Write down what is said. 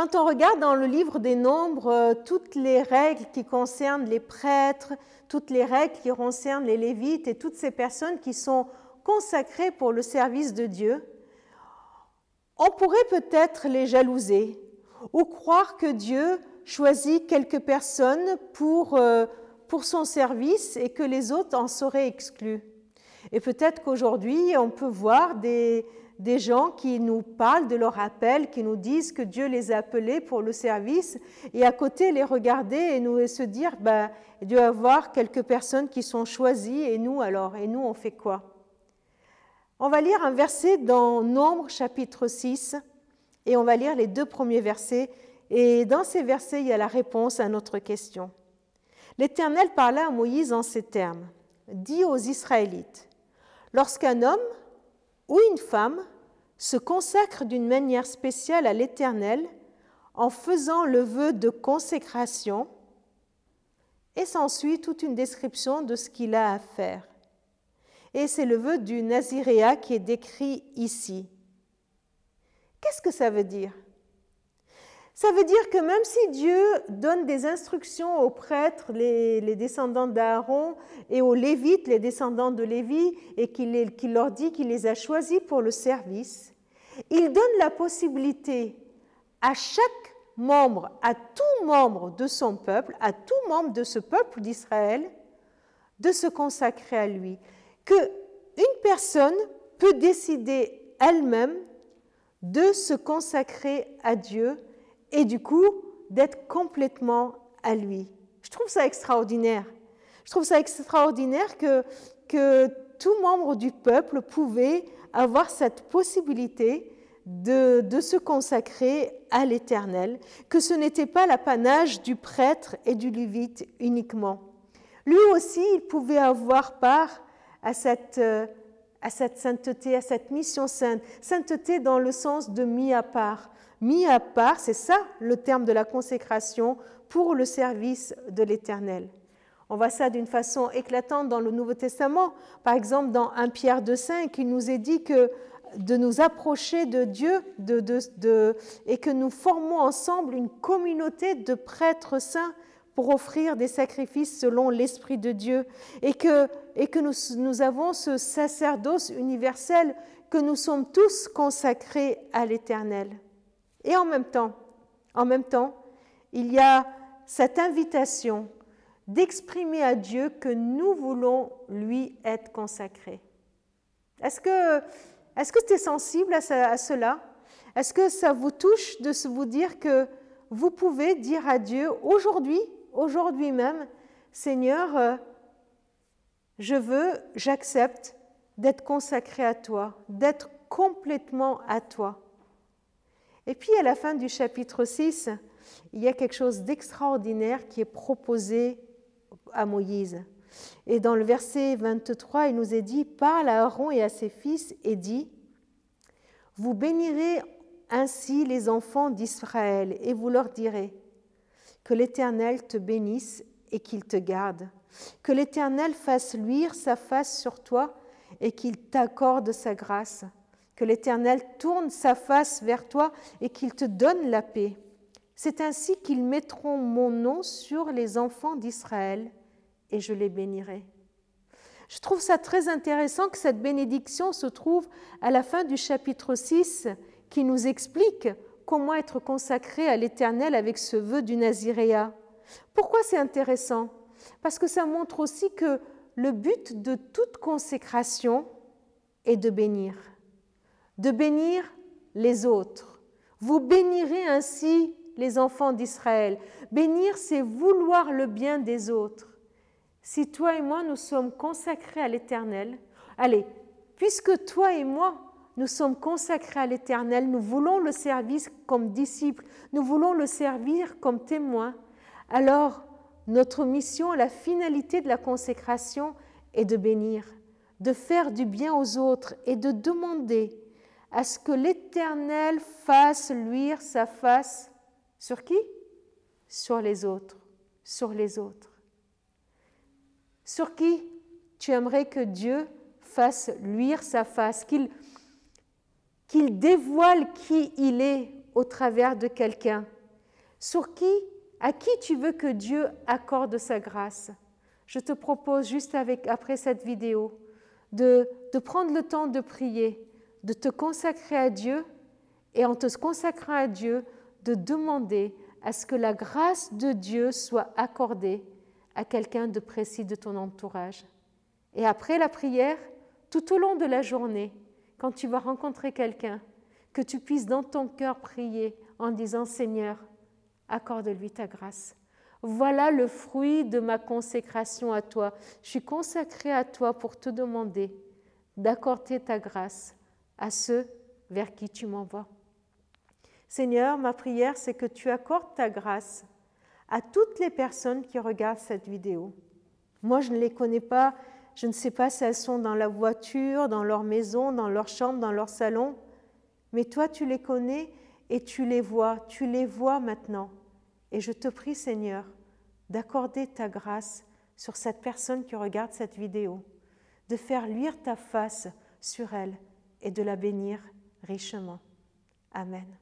Quand on regarde dans le livre des Nombres euh, toutes les règles qui concernent les prêtres, toutes les règles qui concernent les Lévites et toutes ces personnes qui sont consacrées pour le service de Dieu, on pourrait peut-être les jalouser ou croire que Dieu choisit quelques personnes pour, euh, pour son service et que les autres en seraient exclus. Et peut-être qu'aujourd'hui, on peut voir des, des gens qui nous parlent de leur appel, qui nous disent que Dieu les a appelés pour le service, et à côté les regarder et nous se dire, ben, il doit y avoir quelques personnes qui sont choisies, et nous alors, et nous on fait quoi? On va lire un verset dans Nombre chapitre 6, et on va lire les deux premiers versets, et dans ces versets, il y a la réponse à notre question. L'Éternel parla à Moïse en ces termes, dit aux Israélites, lorsqu'un homme ou une femme se consacre d'une manière spéciale à l'Éternel en faisant le vœu de consécration, et s'ensuit toute une description de ce qu'il a à faire. Et c'est le vœu du Naziréa qui est décrit ici. Qu'est-ce que ça veut dire? Ça veut dire que même si Dieu donne des instructions aux prêtres, les, descendants d'Aaron, et aux Lévites, les descendants de Lévi, et qu'il leur dit qu'il les a choisis pour le service, il donne la possibilité à chaque membre, à tout membre de son peuple, à tout membre de ce peuple d'Israël, de se consacrer à lui. Que une personne peut décider elle-même de se consacrer à Dieu et du coup d'être complètement à lui. Je trouve ça extraordinaire. Je trouve ça extraordinaire que, que tout membre du peuple pouvait avoir cette possibilité de, de se consacrer à l'Éternel, que ce n'était pas l'apanage du prêtre et du lévite uniquement. Lui aussi, il pouvait avoir part à cette, euh, à cette sainteté, à cette mission sainte. Sainteté dans le sens de mis à part. Mis à part, c'est ça le terme de la consécration pour le service de l'Éternel. On voit ça d'une façon éclatante dans le Nouveau Testament. Par exemple, dans 1 Pierre 2,5, il nous est dit de nous approcher de Dieu et que nous formons ensemble une communauté de prêtres saints pour offrir des sacrifices selon l'Esprit de Dieu et que, et que nous, nous avons ce sacerdoce universel, que nous sommes tous consacrés à l'Éternel. Et en même temps, en même temps, il y a cette invitation d'exprimer à Dieu que nous voulons lui être consacrés. Est-ce que est-ce que tu es sensible à, cela? Est-ce que ça vous touche de vous dire que vous pouvez dire à Dieu aujourd'hui, aujourd'hui même, Seigneur, euh, je veux, j'accepte d'être consacré à toi, d'être complètement à toi. Et puis à la fin du chapitre 6, il y a quelque chose d'extraordinaire qui est proposé à Moïse. Et dans le verset 23, il nous est dit, parle à Aaron et à ses fils et dit, vous bénirez ainsi les enfants d'Israël et vous leur direz, que l'Éternel te bénisse et qu'il te garde, que l'Éternel fasse luire sa face sur toi et qu'il t'accorde sa grâce, que l'Éternel tourne sa face vers toi et qu'il te donne la paix. C'est ainsi qu'ils mettront mon nom sur les enfants d'Israël et je les bénirai. Je trouve ça très intéressant que cette bénédiction se trouve à la fin du chapitre 6 qui nous explique comment être consacré à l'Éternel avec ce vœu du Naziréa. Pourquoi c'est intéressant? Parce que ça montre aussi que le but de toute consécration est de bénir, de bénir les autres. Vous bénirez ainsi les enfants d'Israël. Bénir, c'est vouloir le bien des autres si toi et moi nous sommes consacrés à l'Éternel, allez, puisque toi et moi nous sommes consacrés à l'Éternel, nous voulons le servir comme disciples, nous voulons le servir comme témoins, alors notre mission, la finalité de la consécration est de bénir, de faire du bien aux autres et de demander à ce que l'Éternel fasse luire sa face sur qui? Sur les autres, sur les autres. Sur qui? Tu aimerais que Dieu fasse luire sa face, qu'il dévoile qui il est au travers de quelqu'un Sur qui, à qui tu veux que Dieu accorde sa grâce Je te propose juste après cette vidéo de, de prendre le temps de prier, de te consacrer à Dieu et en te consacrant à Dieu, de demander à ce que la grâce de Dieu soit accordée à quelqu'un de précis de ton entourage. Et après la prière, tout au long de la journée, quand tu vas rencontrer quelqu'un, que tu puisses dans ton cœur prier en disant Seigneur, accorde-lui ta grâce. Voilà le fruit de ma consécration à toi. Je suis consacré à toi pour te demander d'accorder ta grâce à ceux vers qui tu m'envoies. Seigneur, ma prière, c'est que tu accordes ta grâce à toutes les personnes qui regardent cette vidéo. Moi, je ne les connais pas, je ne sais pas si elles sont dans la voiture, dans leur maison, dans leur chambre, dans leur salon, mais toi, tu les connais et tu les vois, tu les vois maintenant. Et je te prie, Seigneur, d'accorder ta grâce sur cette personne qui regarde cette vidéo, de faire luire ta face sur elle et de la bénir richement. Amen.